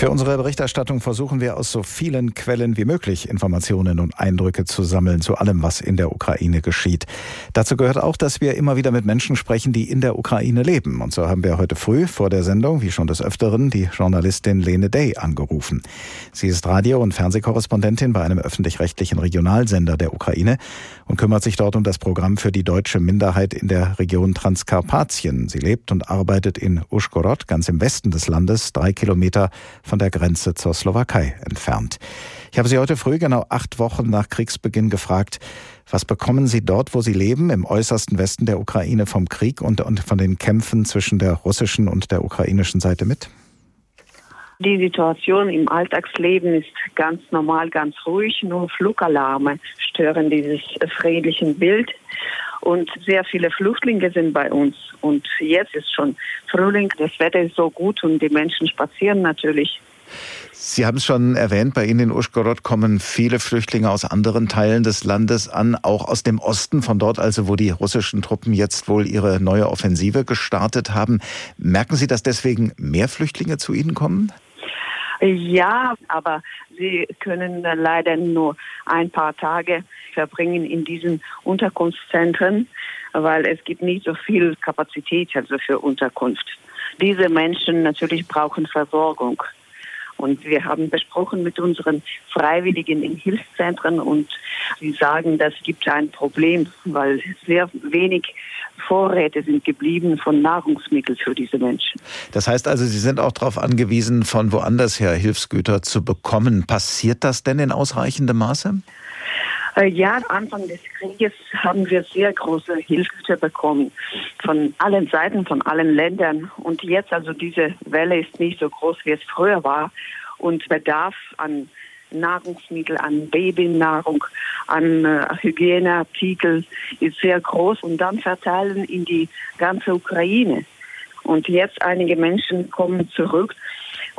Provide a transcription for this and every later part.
Für unsere Berichterstattung versuchen wir aus so vielen Quellen wie möglich Informationen und Eindrücke zu sammeln zu allem, was in der Ukraine geschieht. Dazu gehört auch, dass wir immer wieder mit Menschen sprechen, die in der Ukraine leben. Und so haben wir heute früh vor der Sendung, wie schon des Öfteren, die Journalistin Lene Day angerufen. Sie ist Radio- und Fernsehkorrespondentin bei einem öffentlich-rechtlichen Regionalsender der Ukraine und kümmert sich dort um das Programm für die deutsche Minderheit in der Region Transkarpatien. Sie lebt und arbeitet in Uschgorod, ganz im Westen des Landes, drei Kilometer von der Grenze zur Slowakei entfernt. Ich habe Sie heute früh, genau acht Wochen nach Kriegsbeginn, gefragt, was bekommen Sie dort, wo Sie leben, im äußersten Westen der Ukraine, vom Krieg und, und von den Kämpfen zwischen der russischen und der ukrainischen Seite mit? Die Situation im Alltagsleben ist ganz normal, ganz ruhig. Nur Flugalarme stören dieses friedlichen Bild. Und sehr viele Flüchtlinge sind bei uns. Und jetzt ist schon Frühling, das Wetter ist so gut und die Menschen spazieren natürlich. Sie haben es schon erwähnt, bei Ihnen in Uschgorod kommen viele Flüchtlinge aus anderen Teilen des Landes an, auch aus dem Osten, von dort also, wo die russischen Truppen jetzt wohl ihre neue Offensive gestartet haben. Merken Sie, dass deswegen mehr Flüchtlinge zu Ihnen kommen? Ja, aber sie können leider nur ein paar Tage verbringen in diesen Unterkunftszentren, weil es gibt nicht so viel Kapazität also für Unterkunft. Diese Menschen natürlich brauchen Versorgung. Und wir haben besprochen mit unseren Freiwilligen in Hilfszentren und sie sagen, das gibt ein Problem, weil sehr wenig Vorräte sind geblieben von Nahrungsmitteln für diese Menschen. Das heißt also, Sie sind auch darauf angewiesen, von woanders her Hilfsgüter zu bekommen. Passiert das denn in ausreichendem Maße? Äh, ja, Anfang des Krieges haben wir sehr große Hilfe bekommen von allen Seiten, von allen Ländern. Und jetzt also diese Welle ist nicht so groß, wie es früher war. Und Bedarf an Nahrungsmittel, an Babynahrung, an äh, Hygieneartikel ist sehr groß und dann verteilen in die ganze Ukraine. Und jetzt einige Menschen kommen zurück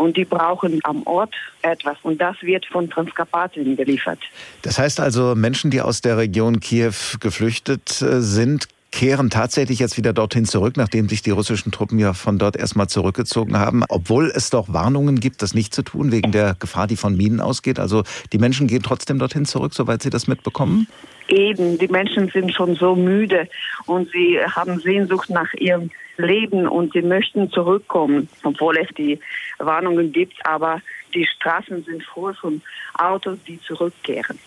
und die brauchen am Ort etwas und das wird von Transkarpatien geliefert. Das heißt also, Menschen, die aus der Region Kiew geflüchtet äh, sind, kehren tatsächlich jetzt wieder dorthin zurück, nachdem sich die russischen Truppen ja von dort erstmal zurückgezogen haben, obwohl es doch Warnungen gibt, das nicht zu tun, wegen der Gefahr, die von Minen ausgeht. Also die Menschen gehen trotzdem dorthin zurück, soweit Sie das mitbekommen? Eben, die Menschen sind schon so müde und sie haben Sehnsucht nach ihrem Leben und sie möchten zurückkommen, obwohl es die Warnungen gibt, aber die Straßen sind voll von Autos, die zurückkehren.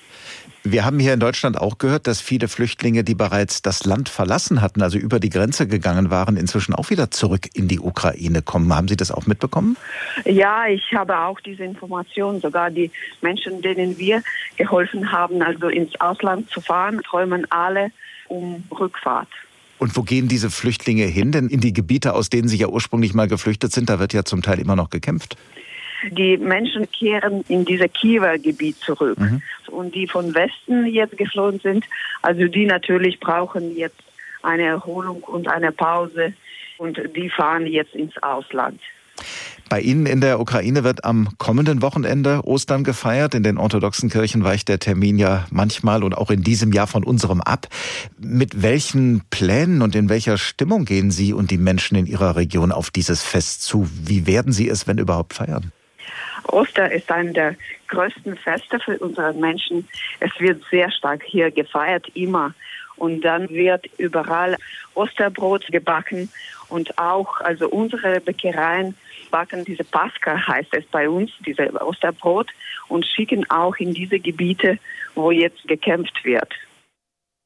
Wir haben hier in Deutschland auch gehört, dass viele Flüchtlinge, die bereits das Land verlassen hatten, also über die Grenze gegangen waren, inzwischen auch wieder zurück in die Ukraine kommen. Haben Sie das auch mitbekommen? Ja, ich habe auch diese Information. Sogar die Menschen, denen wir geholfen haben, also ins Ausland zu fahren, träumen alle um Rückfahrt. Und wo gehen diese Flüchtlinge hin? Denn in die Gebiete, aus denen sie ja ursprünglich mal geflüchtet sind, da wird ja zum Teil immer noch gekämpft. Die Menschen kehren in dieses Kiewer Gebiet zurück. Mhm. Und die von Westen jetzt geflohen sind, also die natürlich brauchen jetzt eine Erholung und eine Pause. Und die fahren jetzt ins Ausland. Bei Ihnen in der Ukraine wird am kommenden Wochenende Ostern gefeiert. In den orthodoxen Kirchen weicht der Termin ja manchmal und auch in diesem Jahr von unserem ab. Mit welchen Plänen und in welcher Stimmung gehen Sie und die Menschen in Ihrer Region auf dieses Fest zu? Wie werden Sie es, wenn überhaupt, feiern? Ostern ist eine der größten Feste für unsere Menschen. Es wird sehr stark hier gefeiert, immer. Und dann wird überall Osterbrot gebacken und auch, also unsere Bäckereien backen diese Pascha, heißt es bei uns, diese Osterbrot und schicken auch in diese Gebiete, wo jetzt gekämpft wird.